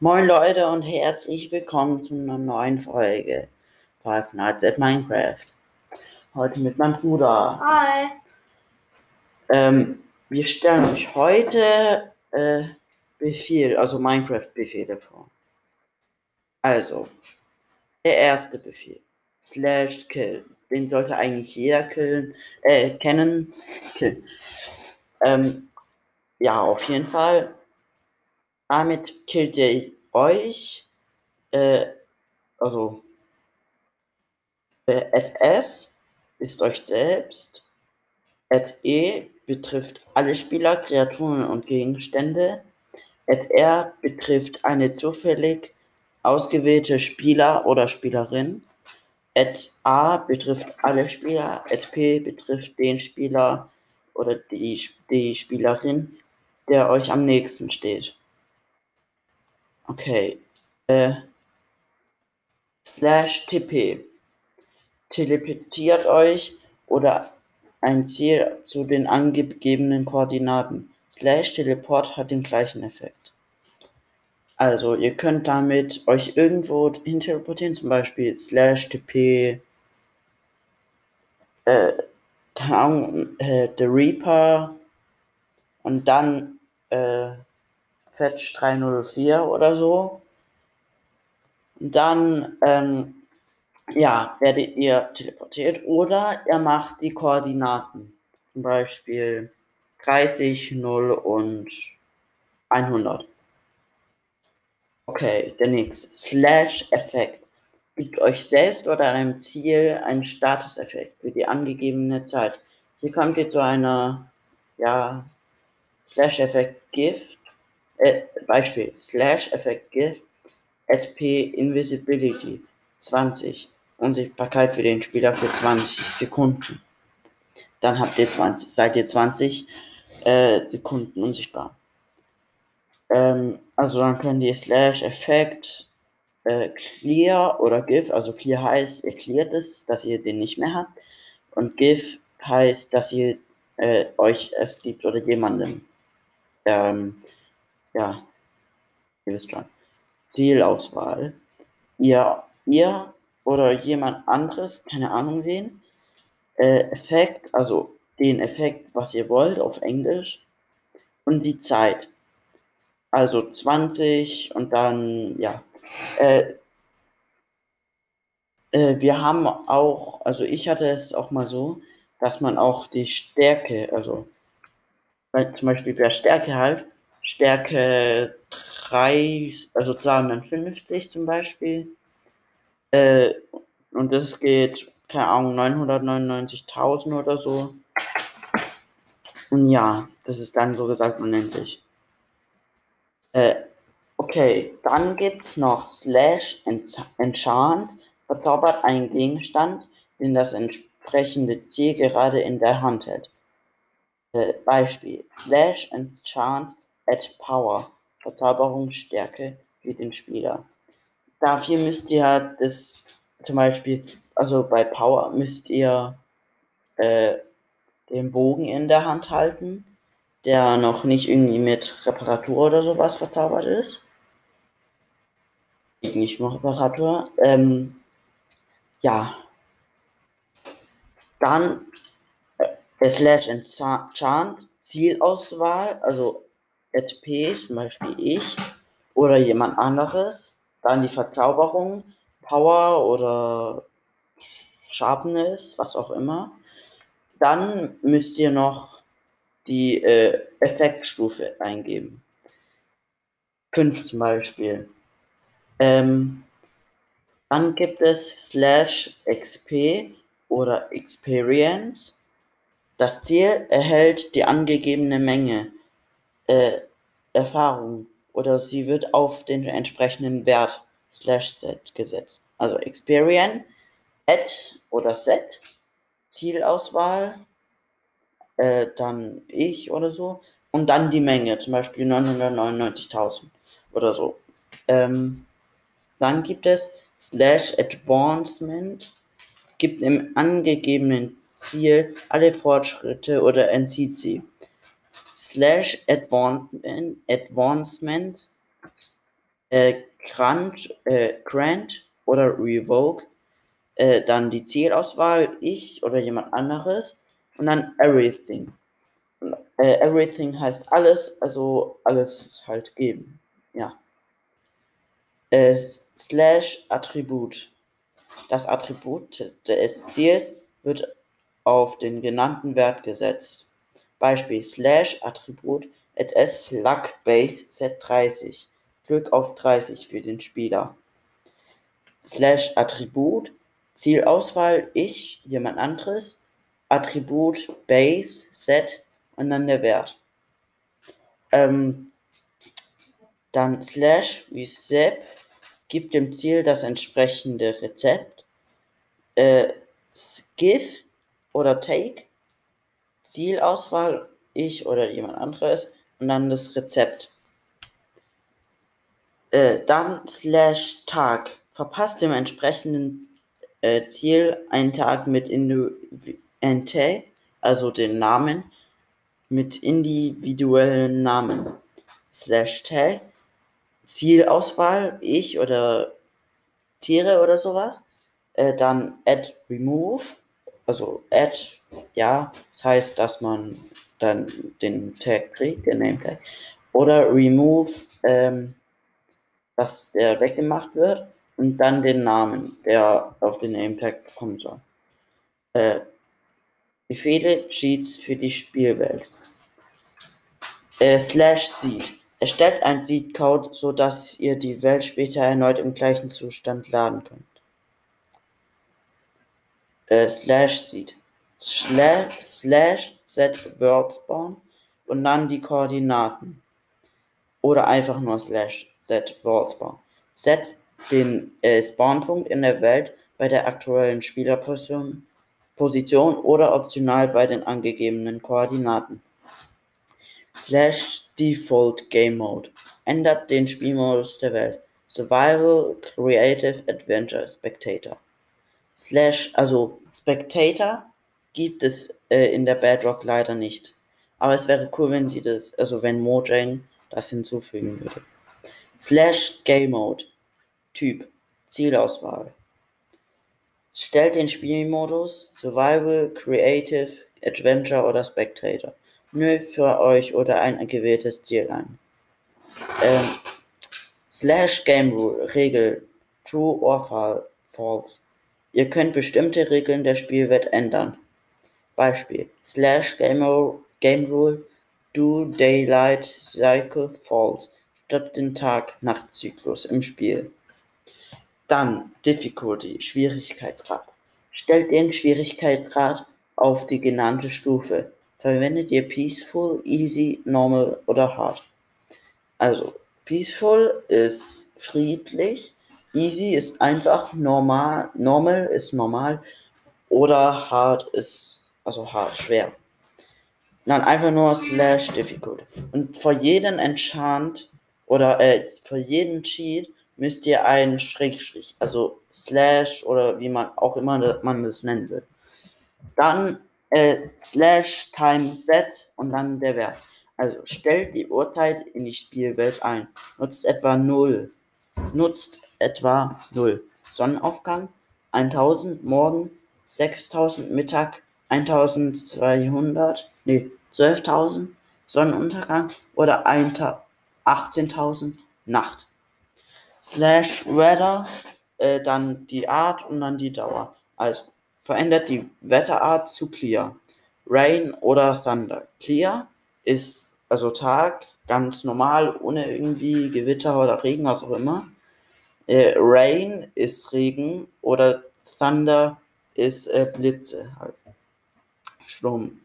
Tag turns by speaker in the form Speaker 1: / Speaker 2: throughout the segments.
Speaker 1: Moin Leute und herzlich willkommen zu einer neuen Folge Five Nights at Minecraft. Heute mit meinem Bruder.
Speaker 2: Hi.
Speaker 1: Ähm, wir stellen euch heute äh, Befehl, also Minecraft-Befehle vor. Also, der erste Befehl. Slash kill. Den sollte eigentlich jeder killen, äh, kennen. Killen. Ähm, ja, auf jeden Fall. Damit killt ihr euch, äh, also, äh, at S ist euch selbst, at E betrifft alle Spieler, Kreaturen und Gegenstände, at R betrifft eine zufällig ausgewählte Spieler oder Spielerin, at A betrifft alle Spieler, at P betrifft den Spieler oder die, die Spielerin, der euch am nächsten steht. Okay. Äh, slash TP. Teleportiert euch oder ein Ziel zu den angegebenen Koordinaten. Slash Teleport hat den gleichen Effekt. Also ihr könnt damit euch irgendwo hin teleportieren, zum Beispiel slash TP, äh, äh, The Reaper und dann äh, Fetch 304 oder so. Dann, ähm, ja, werdet ihr teleportiert oder ihr macht die Koordinaten. Zum Beispiel 30, 0 und 100. Okay, der nächste. Slash-Effekt. Gibt euch selbst oder einem Ziel einen Status-Effekt für die angegebene Zeit. Hier kommt jetzt so eine, ja, Slash-Effekt Gift äh, Beispiel slash Effect Gift SP Invisibility 20 Unsichtbarkeit für den Spieler für 20 Sekunden. Dann habt ihr 20, seid ihr 20 äh, Sekunden unsichtbar. Ähm, also dann könnt ihr slash Effekt äh, Clear oder GIF, also Clear heißt, ihr cleart es, dass ihr den nicht mehr habt. Und GIF heißt, dass ihr äh, euch es gibt oder jemandem. Ähm, ja, ihr wisst schon, Zielauswahl. Ihr, ihr oder jemand anderes, keine Ahnung wen, äh, Effekt, also den Effekt, was ihr wollt auf Englisch und die Zeit. Also 20 und dann, ja. Äh, äh, wir haben auch, also ich hatte es auch mal so, dass man auch die Stärke, also zum Beispiel bei Stärke halt, Stärke 3, also 250 zum Beispiel. Äh, und das geht, keine Ahnung, 999.000 oder so. Und ja, das ist dann so gesagt unendlich. Äh, okay, dann gibt es noch Slash Enchant, verzaubert einen Gegenstand, den das entsprechende Ziel gerade in der Hand hält. Äh, Beispiel, Slash Enchant Add Power, Verzauberungsstärke für den Spieler. Dafür müsst ihr das zum Beispiel, also bei Power müsst ihr äh, den Bogen in der Hand halten, der noch nicht irgendwie mit Reparatur oder sowas verzaubert ist. Nicht nur Reparatur. Ähm, ja. Dann äh, Slash Enchant, Zielauswahl, also P, zum Beispiel ich oder jemand anderes, dann die Verzauberung, Power oder Sharpness, was auch immer. Dann müsst ihr noch die äh, Effektstufe eingeben. 5 zum Beispiel. Ähm, dann gibt es slash XP oder Experience. Das Ziel erhält die angegebene Menge äh, Erfahrung oder sie wird auf den entsprechenden Wert slash set gesetzt. Also Experience, Add oder Set, Zielauswahl, äh, dann ich oder so und dann die Menge, zum Beispiel 999.000 oder so. Ähm, dann gibt es slash Advancement, gibt im angegebenen Ziel alle Fortschritte oder entzieht sie slash advancement äh, grant, äh, grant oder revoke, äh, dann die Zielauswahl, ich oder jemand anderes und dann everything. Äh, everything heißt alles, also alles halt geben. Ja. Äh, slash Attribut. Das Attribut des Ziels wird auf den genannten Wert gesetzt. Beispiel slash Attribut at s luck base set 30. Glück auf 30 für den Spieler. Slash Attribut Zielauswahl ich, jemand anderes. Attribut Base Set und dann der Wert. Ähm, dann Slash Sepp gibt dem Ziel das entsprechende Rezept. Äh, Skiff oder Take, Zielauswahl, ich oder jemand anderes und dann das Rezept. Äh, dann slash Tag, verpasst dem entsprechenden äh, Ziel einen Tag mit Tag, also den Namen, mit individuellen Namen. Slash Tag, Zielauswahl, ich oder Tiere oder sowas. Äh, dann add remove, also add, ja, das heißt, dass man dann den Tag kriegt, den Name Tag. Oder remove, ähm, dass der weggemacht wird und dann den Namen, der auf den Name Tag kommen soll. Äh, Befehle, Cheats für die Spielwelt. Äh, slash Seed. Erstellt ein Seed-Code, sodass ihr die Welt später erneut im gleichen Zustand laden könnt. Äh, slash Seed. Slash, slash set Word Spawn und dann die Koordinaten. Oder einfach nur slash set Word Spawn. Setzt den äh, Spawnpunkt in der Welt bei der aktuellen Spielerposition Position oder optional bei den angegebenen Koordinaten. Slash Default Game Mode. Ändert den Spielmodus der Welt. Survival, Creative, Adventure, Spectator. Slash, also Spectator gibt es äh, in der Bedrock leider nicht. Aber es wäre cool, wenn sie das, also wenn Mojang das hinzufügen würde. Slash Game Mode. Typ. Zielauswahl. Stellt den Spielmodus Survival, Creative, Adventure oder Spectator nö für euch oder ein gewähltes Ziel ein. Ähm, slash Game Rule, Regel, True or False. Ihr könnt bestimmte Regeln der Spielwelt ändern. Beispiel, slash Game, Rule, do Daylight Cycle False, statt den Tag-Nacht-Zyklus im Spiel. Dann Difficulty, Schwierigkeitsgrad. Stellt den Schwierigkeitsgrad auf die genannte Stufe. Verwendet ihr Peaceful, Easy, Normal oder Hard? Also, Peaceful ist friedlich, Easy ist einfach normal, Normal ist normal oder Hard ist, also hart, schwer. Dann einfach nur Slash Difficult. Und vor jedem Enchant oder äh, vor jedem Cheat müsst ihr einen Schrägstrich, also Slash oder wie man auch immer man das nennen will. Dann äh, slash time set und dann der Wert. Also stellt die Uhrzeit in die Spielwelt ein. Nutzt etwa 0. Nutzt etwa 0. Sonnenaufgang 1000, morgen 6000, Mittag 1200, nee, 12.000, Sonnenuntergang oder 18.000, Nacht. Slash weather, äh, dann die Art und dann die Dauer. Also verändert die Wetterart zu Clear. Rain oder Thunder. Clear ist also Tag, ganz normal, ohne irgendwie Gewitter oder Regen, was auch immer. Äh, Rain ist Regen oder Thunder ist äh, Blitze. Sturm.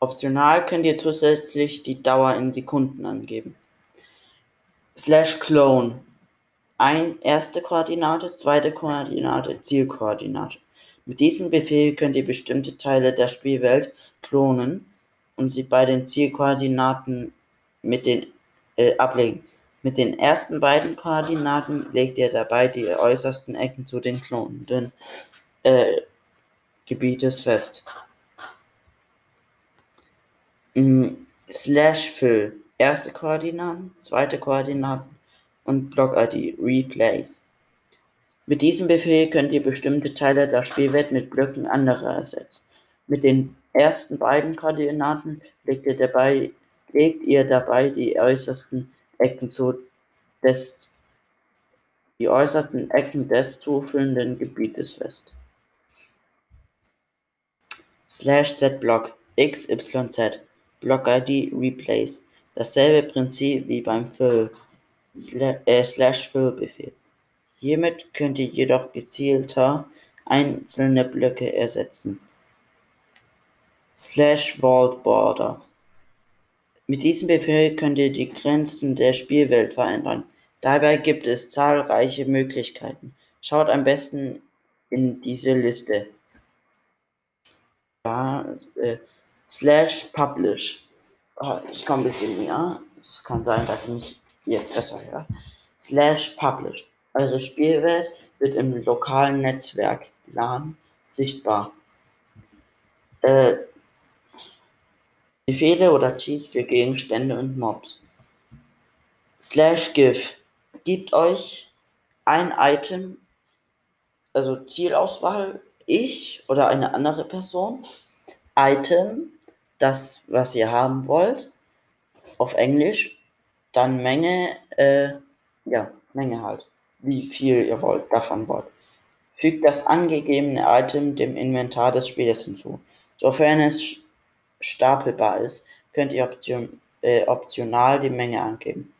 Speaker 1: Optional könnt ihr zusätzlich die Dauer in Sekunden angeben. Slash Clone. Ein erste Koordinate, zweite Koordinate, Zielkoordinate. Mit diesem Befehl könnt ihr bestimmte Teile der Spielwelt klonen und sie bei den Zielkoordinaten mit den äh, ablegen. Mit den ersten beiden Koordinaten legt ihr dabei die äußersten Ecken zu den klonenden äh, Gebietes fest. Slash Fill. Erste Koordinaten, zweite Koordinaten und Block-ID replace. Mit diesem Befehl könnt ihr bestimmte Teile der Spielwelt mit Blöcken anderer ersetzen. Mit den ersten beiden Koordinaten legt ihr dabei, legt ihr dabei die äußersten Ecken zu des, die äußersten Ecken des zu füllenden Gebietes fest. Slash setBlock xyz Block ID replace. Dasselbe Prinzip wie beim Fill äh, slash Fill Befehl. Hiermit könnt ihr jedoch gezielter einzelne Blöcke ersetzen. Slash Vault Border. Mit diesem Befehl könnt ihr die Grenzen der Spielwelt verändern. Dabei gibt es zahlreiche Möglichkeiten. Schaut am besten in diese Liste. Ja, äh, slash Publish. Oh, ich komme ein bisschen näher. Es kann sein, dass ich mich jetzt besser höre. Slash Publish. Eure Spielwelt wird im lokalen Netzwerk LAN sichtbar. Äh, Befehle oder Cheats für Gegenstände und Mobs. Slash GIF gibt euch ein Item, also Zielauswahl, ich oder eine andere Person, Item, das, was ihr haben wollt, auf Englisch, dann Menge, äh, ja, Menge halt wie viel ihr wollt, davon wollt. Fügt das angegebene Item dem Inventar des Spielers hinzu. Sofern es stapelbar ist, könnt ihr Option, äh, optional die Menge angeben.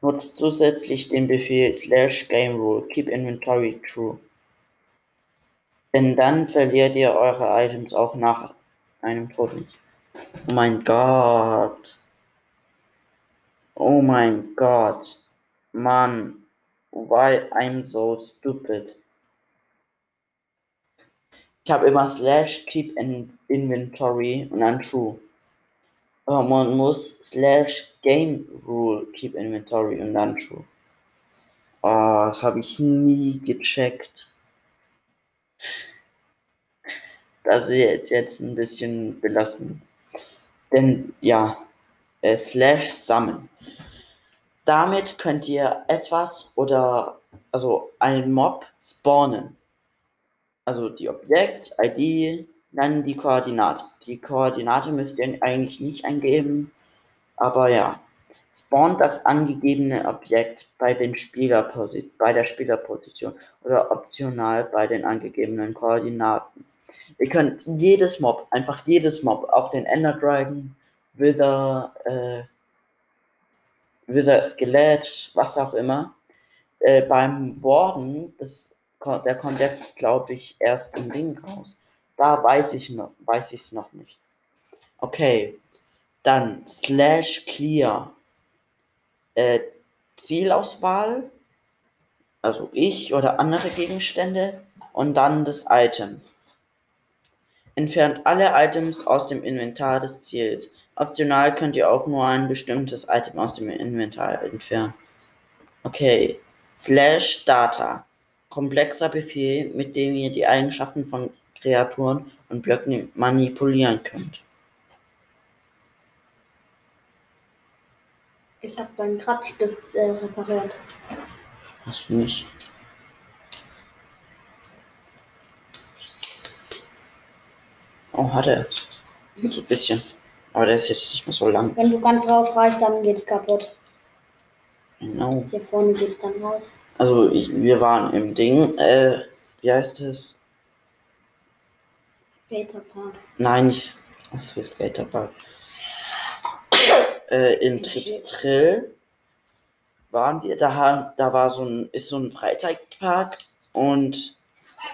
Speaker 1: Nutzt zusätzlich den Befehl slash game rule keep inventory true. Denn dann verliert ihr eure Items auch nach einem nicht. Oh mein Gott. Oh mein Gott. Man, why I'm so stupid. Ich habe immer slash keep in inventory und dann true. Aber man muss slash game rule keep inventory und dann true. Oh, das habe ich nie gecheckt. Das ist jetzt ein bisschen belassen. Denn ja, äh, slash sammeln. Damit könnt ihr etwas oder also einen Mob spawnen. Also die Objekt-ID, dann die Koordinate. Die Koordinate müsst ihr eigentlich nicht eingeben, aber ja. Spawnt das angegebene Objekt bei, den bei der Spielerposition oder optional bei den angegebenen Koordinaten. Ihr könnt jedes Mob, einfach jedes Mob, auch den Ender Dragon, Wither, äh, Wither Skelett, was auch immer. Äh, beim Warden, das, der kommt ja, glaube ich, erst im Ding raus. Da weiß ich noch, weiß ich es noch nicht. Okay, dann slash clear. Äh, Zielauswahl, also ich oder andere Gegenstände und dann das Item. Entfernt alle Items aus dem Inventar des Ziels. Optional könnt ihr auch nur ein bestimmtes Item aus dem Inventar entfernen. Okay. Slash Data. Komplexer Befehl, mit dem ihr die Eigenschaften von Kreaturen und Blöcken manipulieren könnt.
Speaker 2: Ich habe deinen Kratzstift äh, repariert.
Speaker 1: Hast du nicht? Oh, hat er. So ein bisschen. Aber der ist jetzt nicht mehr so lang.
Speaker 2: Wenn du ganz rausreißt, dann geht's kaputt.
Speaker 1: Genau.
Speaker 2: Hier vorne geht's dann raus.
Speaker 1: Also ich, wir waren im Ding, äh, wie heißt es?
Speaker 2: Skaterpark.
Speaker 1: Nein, nicht. Was für Skaterpark? äh, in Tripstrill waren wir, da, da war so ein, ist so ein Freizeitpark und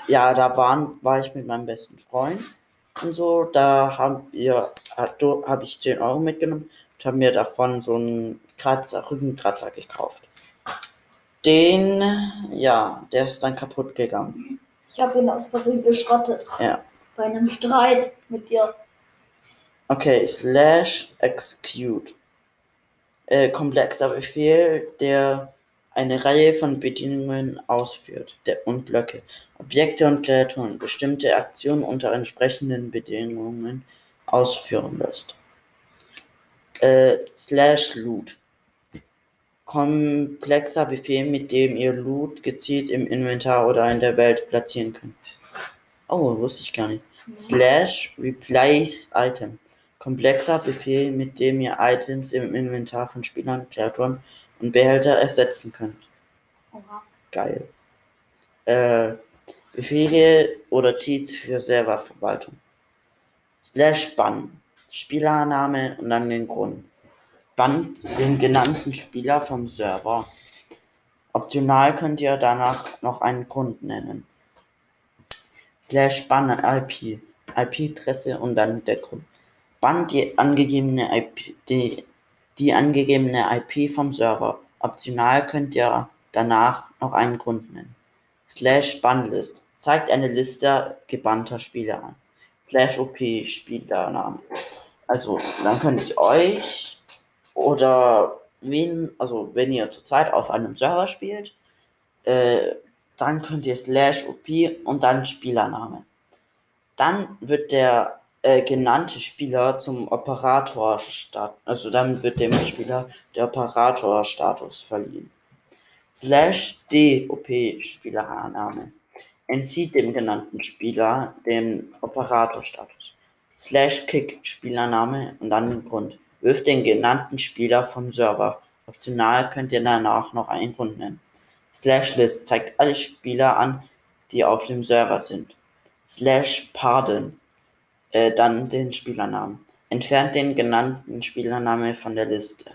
Speaker 1: ja, da waren, war ich mit meinem besten Freund und so. Da haben wir, habe ich 10 Euro mitgenommen und habe mir davon so einen Kratzer, Rückenkratzer gekauft. Den, ja, der ist dann kaputt gegangen.
Speaker 2: Ich habe ihn aus Versehen geschrottet.
Speaker 1: Ja.
Speaker 2: Bei einem Streit mit dir.
Speaker 1: Okay, slash execute. Äh, komplexer Befehl, der eine Reihe von Bedingungen ausführt der, und Blöcke. Objekte und Kreaturen bestimmte Aktionen unter entsprechenden Bedingungen ausführen lässt. Äh, slash loot. komplexer Befehl, mit dem ihr Loot gezielt im Inventar oder in der Welt platzieren könnt. Oh, wusste ich gar nicht. Slash replace item. Komplexer Befehl, mit dem ihr Items im Inventar von Spielern, Kreaturen und Behälter ersetzen könnt.
Speaker 2: Oha.
Speaker 1: Geil. Äh, Befehle oder Cheats für Serververwaltung. Slash ban. Spielername und dann den Grund. Bannt den genannten Spieler vom Server. Optional könnt ihr danach noch einen Grund nennen. Slash ban IP. IP-Adresse und dann der Grund. Bannt die angegebene IP, die, die angegebene IP vom Server. Optional könnt ihr danach noch einen Grund nennen. Slash Bannlist zeigt eine Liste gebannter Spieler an. Slash OP Spielername. Also, dann könnt ich euch oder wen, also wenn ihr zurzeit auf einem Server spielt, äh, dann könnt ihr slash OP und dann Spielername. Dann wird der äh, genannte Spieler zum Operator statt, also dann wird dem Spieler der Operator-Status verliehen. Slash DOP Spielername entzieht dem genannten Spieler den Operator-Status. Slash Kick Spielername und dann den Grund. Wirft den genannten Spieler vom Server. Optional könnt ihr danach noch einen Grund nennen. Slash List zeigt alle Spieler an, die auf dem Server sind. Slash Pardon äh, dann den Spielernamen. Entfernt den genannten Spielername von der Liste.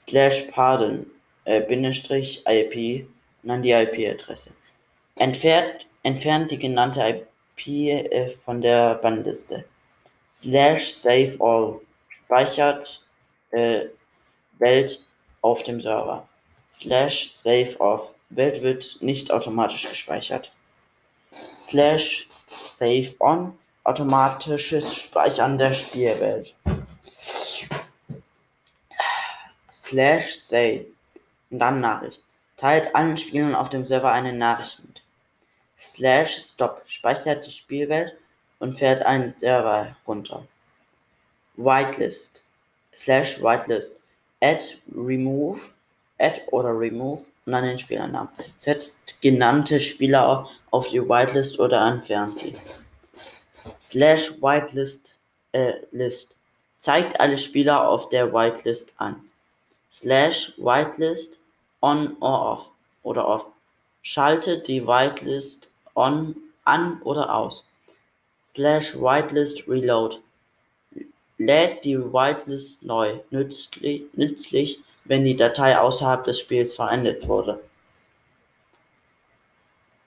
Speaker 1: Slash Pardon äh, Bindestrich IP und dann die IP-Adresse. Entfernt, entfernt die genannte IP äh, von der Bannliste. Slash Save All speichert äh, Welt auf dem Server. Slash Save Off Welt wird nicht automatisch gespeichert. Slash Save On automatisches Speichern der Spielwelt. Slash Say und dann Nachricht. Teilt allen Spielern auf dem Server eine Nachricht mit. Slash Stop speichert die Spielwelt und fährt einen Server runter. Whitelist slash Whitelist add remove add oder remove und dann den Spielernamen. Setzt genannte Spieler auf die Whitelist oder entfernt sie. Slash Whitelist äh, List zeigt alle Spieler auf der Whitelist an. Slash Whitelist on or off oder off. Schaltet die Whitelist on an oder aus. Slash Whitelist Reload lädt die Whitelist neu. Nützlich, nützlich, wenn die Datei außerhalb des Spiels verändert wurde.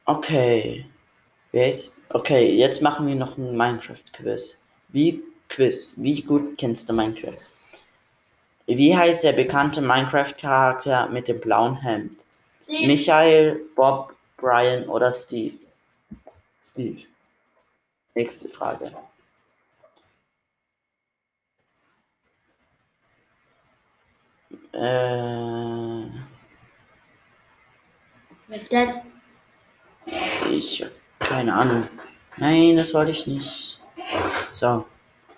Speaker 1: Okay. Okay, jetzt machen wir noch ein Minecraft-Quiz. Wie Quiz? Wie gut kennst du Minecraft? Wie heißt der bekannte Minecraft-Charakter mit dem blauen Hemd?
Speaker 2: Steve.
Speaker 1: Michael, Bob, Brian oder Steve? Steve. Nächste Frage. Äh,
Speaker 2: Was ist das?
Speaker 1: ich keine Ahnung. Nein, das wollte ich nicht. So.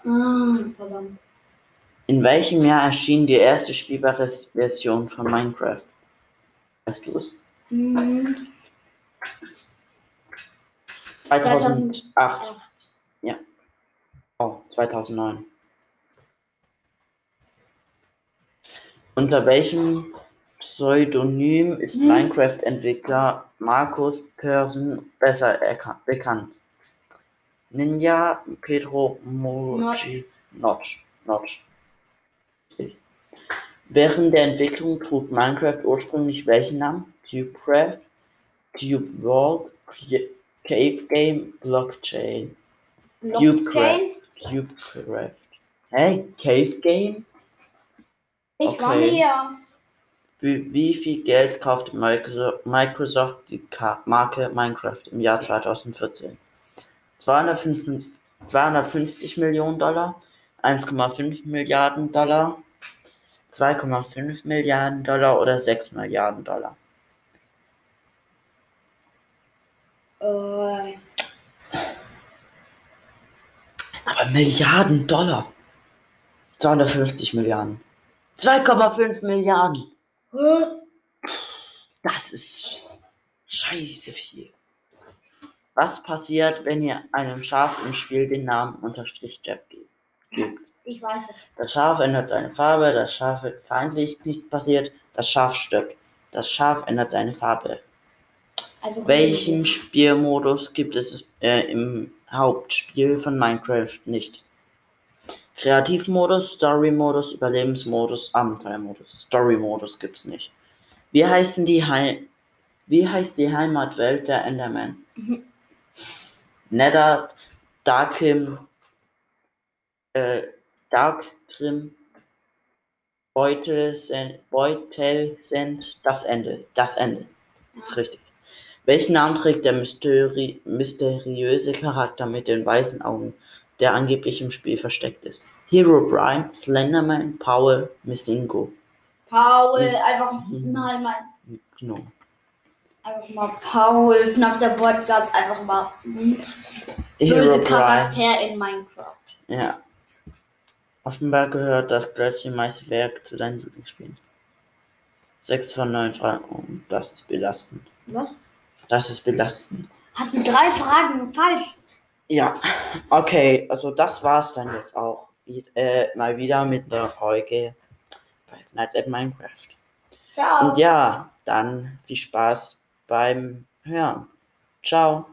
Speaker 2: Ah, verdammt.
Speaker 1: In welchem Jahr erschien die erste spielbare Version von Minecraft? Weißt du es?
Speaker 2: Hm,
Speaker 1: 2008.
Speaker 2: 2008.
Speaker 1: Oh, 2009. Unter welchem Pseudonym ist
Speaker 2: Hm.
Speaker 1: Minecraft-Entwickler Markus Persson besser bekannt? Ninja Pedro Mochi Notch. Notch. Während der Entwicklung trug Minecraft ursprünglich welchen Namen? CubeCraft, Cube World, Cave Game, Blockchain.
Speaker 2: Blockchain?
Speaker 1: CubeCraft. Hey, Cave Game?
Speaker 2: Ich war
Speaker 1: Okay.
Speaker 2: Hier.
Speaker 1: Wie, viel Geld kaufte Microso- Microsoft die Marke Minecraft im Jahr 2014? 255, 250 Millionen Dollar, 1,5 Milliarden Dollar, 2,5 Milliarden Dollar oder 6 Milliarden Dollar?
Speaker 2: Äh,
Speaker 1: Aber Milliarden Dollar. 250 Milliarden. 2,5 Milliarden. Das ist scheiße viel. Was passiert, wenn ihr einem Schaf im Spiel den Namen Unterstrich Jab gebt?
Speaker 2: Ich weiß es.
Speaker 1: Das Schaf ändert seine Farbe, das Schaf wird feindlich, nichts passiert, das Schaf stirbt. Das Schaf ändert seine Farbe.
Speaker 2: Also
Speaker 1: Welchen Spielmodus gibt es äh, im Hauptspiel von Minecraft nicht? Kreativmodus, Story-Modus, Überlebensmodus, Abenteuermodus. Story-Modus gibt's nicht. Wie heißen die Hei Wie heißt die Heimatwelt der Enderman?
Speaker 2: Mhm.
Speaker 1: Nether, Darkim, äh, Darktrim, Beutelsend, Beutelsend, das Ende. Das Ende. Ist richtig. Welchen Namen trägt der mysteri mysteriöse Charakter mit den weißen Augen, der angeblich im Spiel versteckt ist? Hero Brian, Slenderman, Paul, Missingo.
Speaker 2: Paul,
Speaker 1: Miss-
Speaker 2: einfach mal, mal,
Speaker 1: Genau.
Speaker 2: einfach mal Paul, FNAF der Podcast, einfach mal
Speaker 1: Hero
Speaker 2: böse
Speaker 1: Brian.
Speaker 2: Charakter in Minecraft.
Speaker 1: Ja. Offenbar gehört das Glötzchen Meisterwerk zu deinen Lieblingsspielen. Sechs von neun Fragen. Oh, das ist belastend.
Speaker 2: Was?
Speaker 1: Das ist belastend.
Speaker 2: Hast du drei Fragen falsch?
Speaker 1: Ja, okay, also das war's dann jetzt auch. Äh, mal wieder mit der Folge Five Nights at Minecraft.
Speaker 2: Ciao.
Speaker 1: Und ja, dann viel Spaß beim Hören. Ciao.